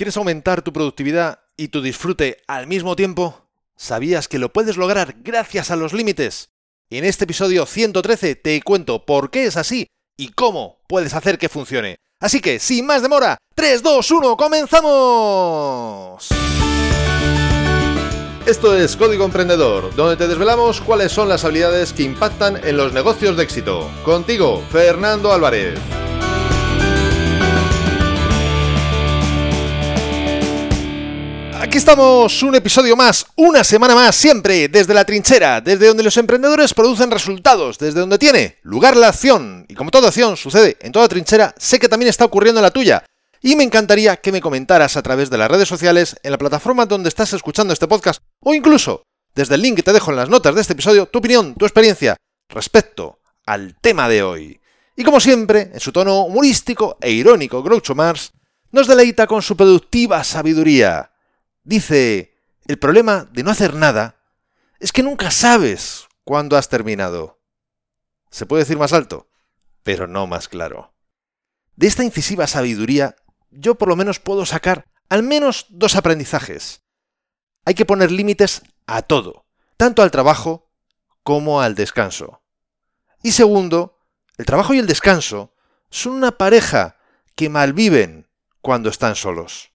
¿Quieres aumentar tu productividad y tu disfrute al mismo tiempo? ¿Sabías que lo puedes lograr gracias a los límites? En este episodio 113 te cuento por qué es así y cómo puedes hacer que funcione. Así que, sin más demora, 3, 2, 1, comenzamos. Esto es Código Emprendedor, donde te desvelamos cuáles son las habilidades que impactan en los negocios de éxito. Contigo, Fernando Álvarez. Aquí estamos, un episodio más, una semana más, siempre desde la trinchera, desde donde los emprendedores producen resultados, desde donde tiene lugar la acción. Y como toda acción sucede en toda trinchera, sé que también está ocurriendo en la tuya. Y me encantaría que me comentaras a través de las redes sociales, en la plataforma donde estás escuchando este podcast, o incluso desde el link que te dejo en las notas de este episodio, tu opinión, tu experiencia respecto al tema de hoy. Y como siempre, en su tono humorístico e irónico, Groucho Mars nos deleita con su productiva sabiduría. Dice, el problema de no hacer nada es que nunca sabes cuándo has terminado. Se puede decir más alto, pero no más claro. De esta incisiva sabiduría, yo por lo menos puedo sacar al menos dos aprendizajes. Hay que poner límites a todo, tanto al trabajo como al descanso. Y segundo, el trabajo y el descanso son una pareja que malviven cuando están solos.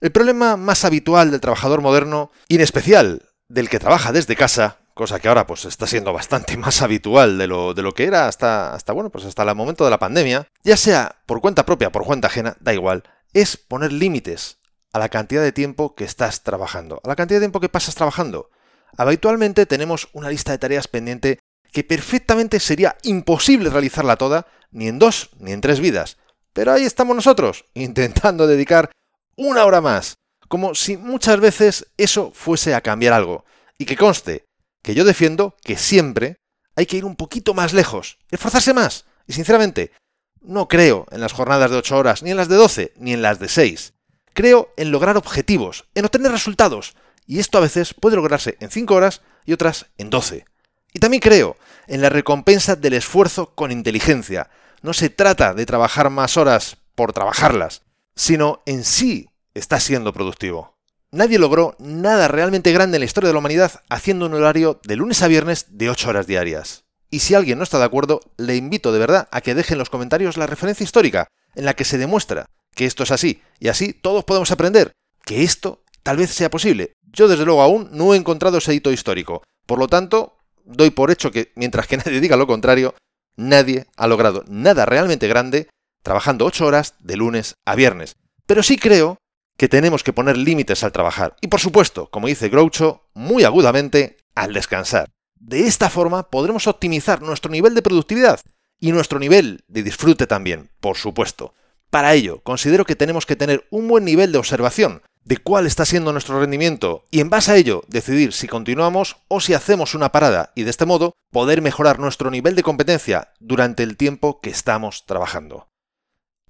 El problema más habitual del trabajador moderno, y en especial del que trabaja desde casa, cosa que ahora pues está siendo bastante más habitual de lo, de lo que era hasta, hasta, bueno, pues hasta el momento de la pandemia, ya sea por cuenta propia, por cuenta ajena, da igual, es poner límites a la cantidad de tiempo que estás trabajando, a la cantidad de tiempo que pasas trabajando. Habitualmente tenemos una lista de tareas pendiente que perfectamente sería imposible realizarla toda, ni en dos ni en tres vidas. Pero ahí estamos nosotros, intentando dedicar una hora más, como si muchas veces eso fuese a cambiar algo. Y que conste que yo defiendo que siempre hay que ir un poquito más lejos, esforzarse más. Y sinceramente, no creo en las jornadas de 8 horas, ni en las de 12, ni en las de 6. Creo en lograr objetivos, en obtener resultados. Y esto a veces puede lograrse en 5 horas y otras en 12. Y también creo en la recompensa del esfuerzo con inteligencia. No se trata de trabajar más horas por trabajarlas, sino en sí está siendo productivo. Nadie logró nada realmente grande en la historia de la humanidad haciendo un horario de lunes a viernes de 8 horas diarias. Y si alguien no está de acuerdo, le invito de verdad a que deje en los comentarios la referencia histórica en la que se demuestra que esto es así, y así todos podemos aprender que esto tal vez sea posible. Yo desde luego aún no he encontrado ese hito histórico. Por lo tanto, doy por hecho que mientras que nadie diga lo contrario, nadie ha logrado nada realmente grande trabajando 8 horas de lunes a viernes. Pero sí creo que tenemos que poner límites al trabajar. Y por supuesto, como dice Groucho, muy agudamente, al descansar. De esta forma podremos optimizar nuestro nivel de productividad y nuestro nivel de disfrute también, por supuesto. Para ello, considero que tenemos que tener un buen nivel de observación de cuál está siendo nuestro rendimiento y en base a ello decidir si continuamos o si hacemos una parada y de este modo poder mejorar nuestro nivel de competencia durante el tiempo que estamos trabajando.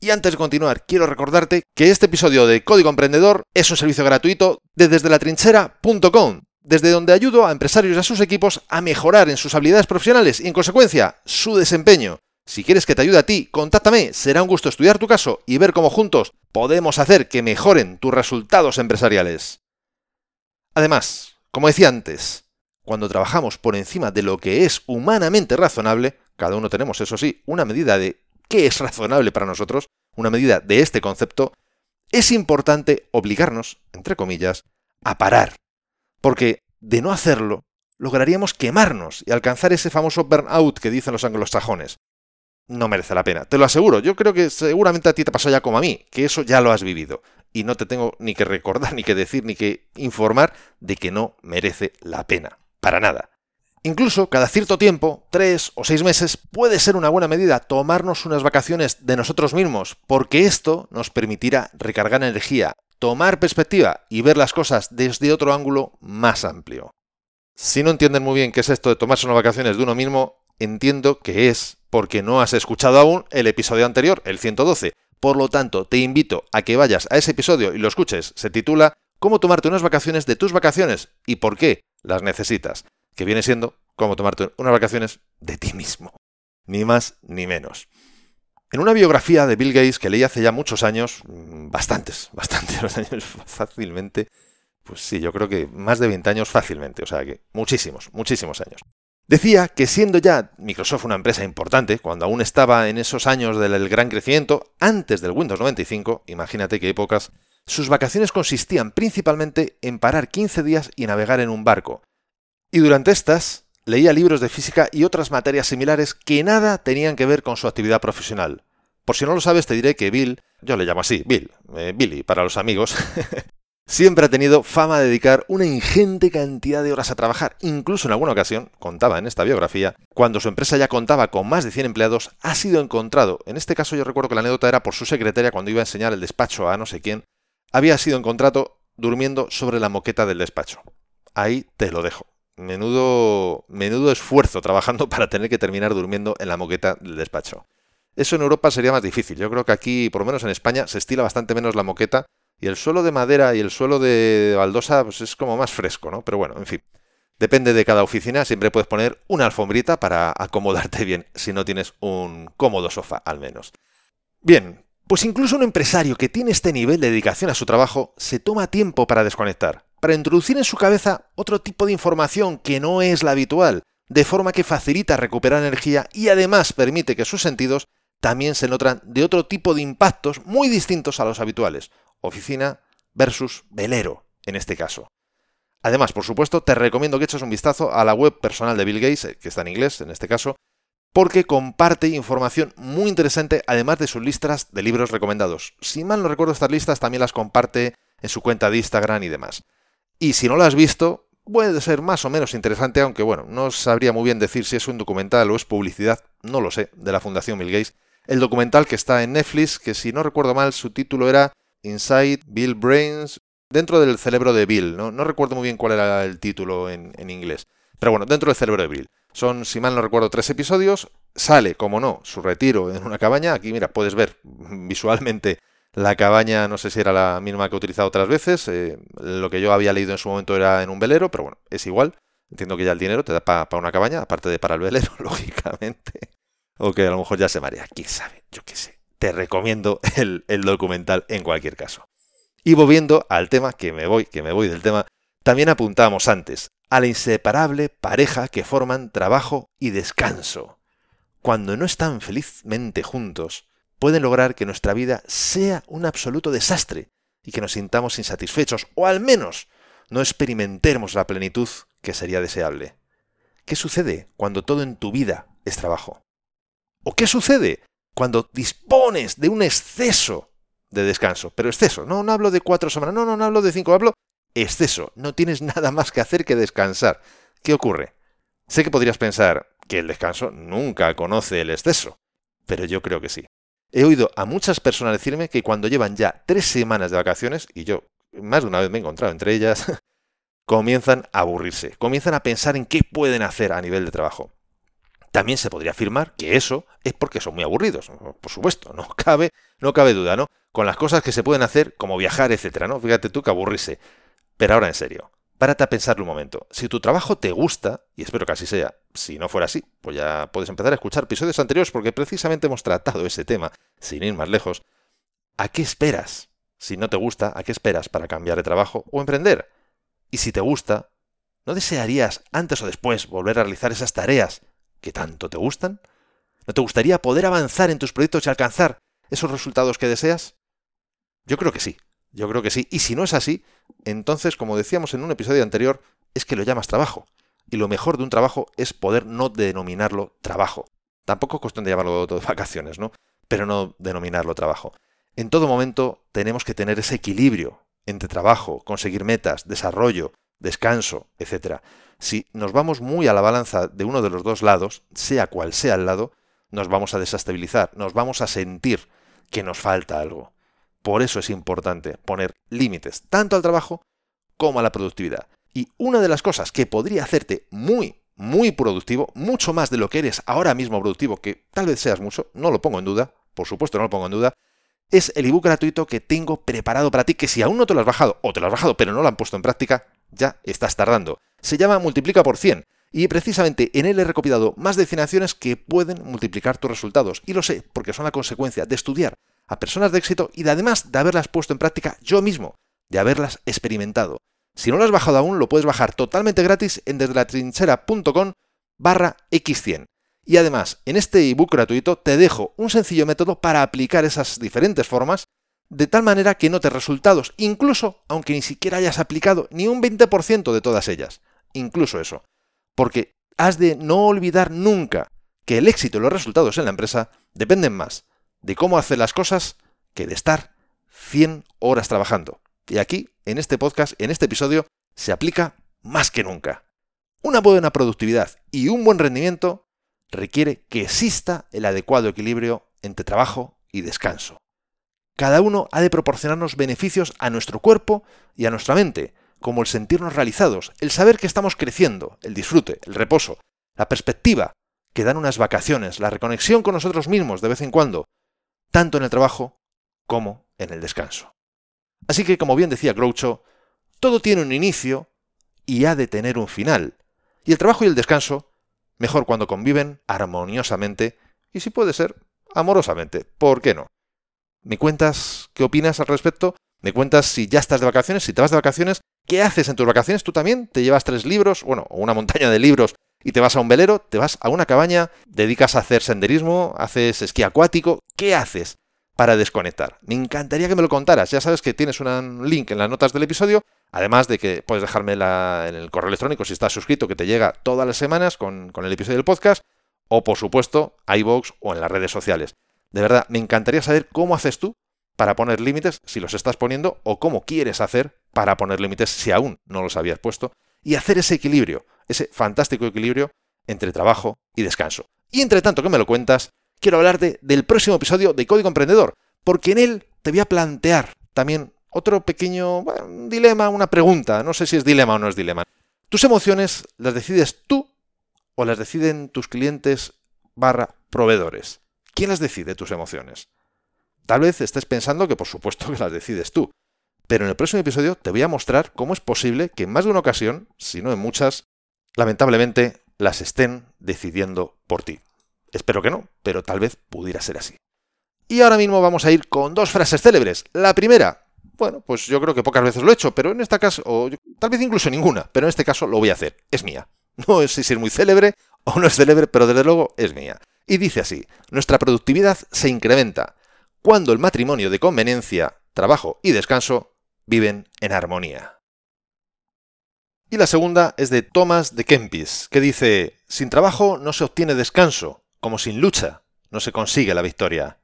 Y antes de continuar, quiero recordarte que este episodio de Código Emprendedor es un servicio gratuito de desde la trinchera.com, desde donde ayudo a empresarios y a sus equipos a mejorar en sus habilidades profesionales y en consecuencia su desempeño. Si quieres que te ayude a ti, contáctame, será un gusto estudiar tu caso y ver cómo juntos podemos hacer que mejoren tus resultados empresariales. Además, como decía antes, cuando trabajamos por encima de lo que es humanamente razonable, cada uno tenemos, eso sí, una medida de qué es razonable para nosotros, una medida de este concepto, es importante obligarnos, entre comillas, a parar. Porque de no hacerlo, lograríamos quemarnos y alcanzar ese famoso burnout que dicen los anglosajones. No merece la pena, te lo aseguro. Yo creo que seguramente a ti te pasó ya como a mí, que eso ya lo has vivido. Y no te tengo ni que recordar, ni que decir, ni que informar de que no merece la pena. Para nada. Incluso cada cierto tiempo, tres o seis meses, puede ser una buena medida tomarnos unas vacaciones de nosotros mismos, porque esto nos permitirá recargar energía, tomar perspectiva y ver las cosas desde otro ángulo más amplio. Si no entienden muy bien qué es esto de tomarse unas vacaciones de uno mismo, entiendo que es porque no has escuchado aún el episodio anterior, el 112. Por lo tanto, te invito a que vayas a ese episodio y lo escuches. Se titula Cómo tomarte unas vacaciones de tus vacaciones y por qué las necesitas que viene siendo como tomarte unas vacaciones de ti mismo. Ni más ni menos. En una biografía de Bill Gates que leí hace ya muchos años, mm, bastantes, bastantes años fácilmente, pues sí, yo creo que más de 20 años fácilmente, o sea que muchísimos, muchísimos años. Decía que siendo ya Microsoft una empresa importante, cuando aún estaba en esos años del gran crecimiento, antes del Windows 95, imagínate qué épocas, sus vacaciones consistían principalmente en parar 15 días y navegar en un barco. Y durante estas, leía libros de física y otras materias similares que nada tenían que ver con su actividad profesional. Por si no lo sabes, te diré que Bill, yo le llamo así, Bill, eh, Billy para los amigos, siempre ha tenido fama de dedicar una ingente cantidad de horas a trabajar. Incluso en alguna ocasión, contaba en esta biografía, cuando su empresa ya contaba con más de 100 empleados, ha sido encontrado, en este caso yo recuerdo que la anécdota era por su secretaria cuando iba a enseñar el despacho a no sé quién, había sido encontrado durmiendo sobre la moqueta del despacho. Ahí te lo dejo. Menudo, menudo esfuerzo trabajando para tener que terminar durmiendo en la moqueta del despacho. Eso en Europa sería más difícil. Yo creo que aquí, por lo menos en España, se estila bastante menos la moqueta y el suelo de madera y el suelo de baldosa pues es como más fresco, ¿no? Pero bueno, en fin. Depende de cada oficina, siempre puedes poner una alfombrita para acomodarte bien, si no tienes un cómodo sofá al menos. Bien, pues incluso un empresario que tiene este nivel de dedicación a su trabajo se toma tiempo para desconectar, para introducir en su cabeza otro tipo de información que no es la habitual, de forma que facilita recuperar energía y además permite que sus sentidos también se nutran de otro tipo de impactos muy distintos a los habituales, oficina versus velero en este caso. Además, por supuesto, te recomiendo que eches un vistazo a la web personal de Bill Gates, que está en inglés en este caso, porque comparte información muy interesante, además de sus listas de libros recomendados. Si mal no recuerdo, estas listas también las comparte en su cuenta de Instagram y demás. Y si no lo has visto, puede ser más o menos interesante, aunque bueno, no sabría muy bien decir si es un documental o es publicidad, no lo sé, de la Fundación Bill Gates. El documental que está en Netflix, que si no recuerdo mal, su título era Inside Bill Brains, dentro del cerebro de Bill, ¿no? Recuerdo muy bien cuál era el título en, inglés. Pero bueno, dentro del cerebro de Bill. Son, si mal no recuerdo, tres episodios. Sale, como no, su retiro en una cabaña. Aquí, mira, puedes ver visualmente la cabaña, no sé si era la misma que he utilizado otras veces. Eh, lo que yo había leído en su momento era en un velero, pero bueno, es igual. Entiendo que ya el dinero te da para una cabaña, aparte de para el velero, lógicamente. O que a lo mejor ya se marea, quién sabe, yo qué sé te recomiendo el, documental en cualquier caso. Y volviendo al tema, que me voy, que me voy del tema, también apuntamos antes a la inseparable pareja que forman trabajo y descanso. Cuando no están felizmente juntos, pueden lograr que nuestra vida sea un absoluto desastre y que nos sintamos insatisfechos, o al menos no experimentemos la plenitud que sería deseable. ¿Qué sucede cuando todo en tu vida es trabajo? ¿O qué sucede cuando dispones de un exceso de descanso, pero exceso, no, no hablo de cuatro semanas, no, no, no hablo de cinco, hablo exceso, no tienes nada más que hacer que descansar. ¿Qué ocurre? Sé que podrías pensar que el descanso nunca conoce el exceso, pero yo creo que sí. He oído a muchas personas decirme que cuando llevan ya tres semanas de vacaciones, y yo más de una vez me he encontrado entre ellas, comienzan a aburrirse, comienzan a pensar en qué pueden hacer a nivel de trabajo. También se podría afirmar que eso es porque son muy aburridos, por supuesto, no cabe, no cabe duda, ¿no? Con las cosas que se pueden hacer, como viajar, etcétera, ¿no? Fíjate tú que aburrirse. Pero ahora en serio, párate a pensarlo un momento. Si tu trabajo te gusta, y espero que así sea, si no fuera así, pues ya puedes empezar a escuchar episodios anteriores porque precisamente hemos tratado ese tema, sin ir más lejos. ¿A qué esperas? Si no te gusta, ¿a qué esperas para cambiar de trabajo o emprender? Y si te gusta, ¿no desearías antes o después volver a realizar esas tareas que tanto te gustan? ¿No te gustaría poder avanzar en tus proyectos y alcanzar esos resultados que deseas? Yo creo que sí, yo creo que sí. Y si no es así, entonces, como decíamos en un episodio anterior, es que lo llamas trabajo. Y lo mejor de un trabajo es poder no denominarlo trabajo. Tampoco es cuestión de llamarlo de vacaciones, ¿no? Pero no denominarlo trabajo. En todo momento tenemos que tener ese equilibrio entre trabajo, conseguir metas, desarrollo, descanso, etc. Si nos vamos muy a la balanza de uno de los dos lados, sea cual sea el lado, nos vamos a desestabilizar, nos vamos a sentir que nos falta algo. Por eso es importante poner límites tanto al trabajo como a la productividad. Y una de las cosas que podría hacerte muy, muy productivo, mucho más de lo que eres ahora mismo productivo, que tal vez seas mucho, no lo pongo en duda, por supuesto no lo pongo en duda, es el ebook gratuito que tengo preparado para ti, que si aún no te lo has bajado o te lo has bajado pero no lo han puesto en práctica, ya estás tardando. Se llama Multiplica por 100 Y precisamente en él he recopilado más de 100 acciones que pueden multiplicar tus resultados. Y lo sé porque son la consecuencia de estudiar a personas de éxito y de, además de haberlas puesto en práctica yo mismo, de haberlas experimentado. Si no lo has bajado aún, lo puedes bajar totalmente gratis en desde la trinchera.com barra x100. Y además, en este ebook gratuito te dejo un sencillo método para aplicar esas diferentes formas de tal manera que notes resultados, incluso aunque ni siquiera hayas aplicado ni un 20% de todas ellas. Incluso eso. Porque has de no olvidar nunca que el éxito y los resultados en la empresa dependen más de cómo hacer las cosas que de estar 100 horas trabajando. Y aquí, en este podcast, en este episodio, se aplica más que nunca. Una buena productividad y un buen rendimiento requiere que exista el adecuado equilibrio entre trabajo y descanso. Cada uno ha de proporcionarnos beneficios a nuestro cuerpo y a nuestra mente, como el sentirnos realizados, el saber que estamos creciendo, el disfrute, el reposo, la perspectiva que dan unas vacaciones, la reconexión con nosotros mismos de vez en cuando, tanto en el trabajo como en el descanso. Así que, como bien decía Groucho, todo tiene un inicio y ha de tener un final. Y el trabajo y el descanso, mejor cuando conviven armoniosamente y si puede ser, amorosamente. ¿Por qué no? ¿Me cuentas qué opinas al respecto? ¿Me cuentas si ya estás de vacaciones? Si te vas de vacaciones, ¿qué haces en tus vacaciones? ¿Tú también te llevas tres libros, bueno, o una montaña de libros y te vas a un velero? ¿Te vas a una cabaña? ¿Dedicas a hacer senderismo? ¿Haces esquí acuático? ¿Qué haces para desconectar? Me encantaría que me lo contaras. Ya sabes que tienes un link en las notas del episodio, además de que puedes dejarme en el correo electrónico si estás suscrito, que te llega todas las semanas con, con el episodio del podcast, o por supuesto, iVoox o en las redes sociales. De verdad, me encantaría saber cómo haces tú para poner límites, si los estás poniendo, o cómo quieres hacer para poner límites si aún no los habías puesto, y hacer ese equilibrio, ese fantástico equilibrio entre trabajo y descanso. Y entre tanto que me lo cuentas, quiero hablarte del próximo episodio de Código Emprendedor, porque en él te voy a plantear también otro pequeño dilema, una pregunta, no sé si es dilema o no es dilema. ¿Tus emociones las decides tú o las deciden tus clientes barra proveedores? ¿Quién las decide tus emociones? Tal vez estés pensando que por supuesto que las decides tú, pero en el próximo episodio te voy a mostrar cómo es posible que en más de una ocasión, si no en muchas, lamentablemente las estén decidiendo por ti. Espero que no, pero tal vez pudiera ser así. Y ahora mismo vamos a ir con dos frases célebres. La primera, bueno, pues yo creo que pocas veces lo he hecho, pero en este caso, o tal vez incluso ninguna, pero en este caso lo voy a hacer. Es mía. No sé si es muy célebre o no es célebre, pero desde luego es mía. Y dice así, nuestra productividad se incrementa cuando el matrimonio de conveniencia, trabajo y descanso viven en armonía. Y la segunda es de Thomas de Kempis, que dice, sin trabajo no se obtiene descanso, como sin lucha no se consigue la victoria.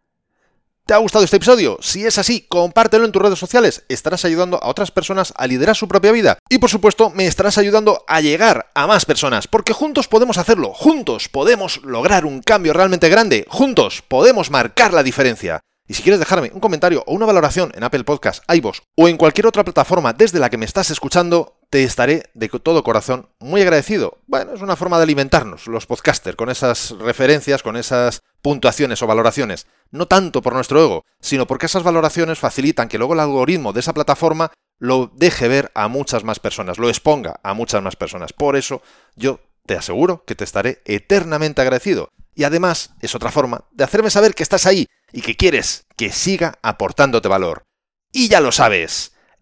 ¿Te ha gustado este episodio? Si es así, compártelo en tus redes sociales. Estarás ayudando a otras personas a liderar su propia vida. Y por supuesto, me estarás ayudando a llegar a más personas. Porque juntos podemos hacerlo. Juntos podemos lograr un cambio realmente grande. Juntos podemos marcar la diferencia. Y si quieres dejarme un comentario o una valoración en Apple Podcasts, iVoox o en cualquier otra plataforma desde la que me estás escuchando, te estaré de todo corazón muy agradecido. Bueno, es una forma de alimentarnos, los podcasters, con esas referencias, con esas puntuaciones o valoraciones no tanto por nuestro ego, sino porque esas valoraciones facilitan que luego el algoritmo de esa plataforma lo deje ver a muchas más personas, lo exponga a muchas más personas. Por eso yo te aseguro que te estaré eternamente agradecido. Y además es otra forma de hacerme saber que estás ahí y que quieres que siga aportándote valor. Y ya lo sabes,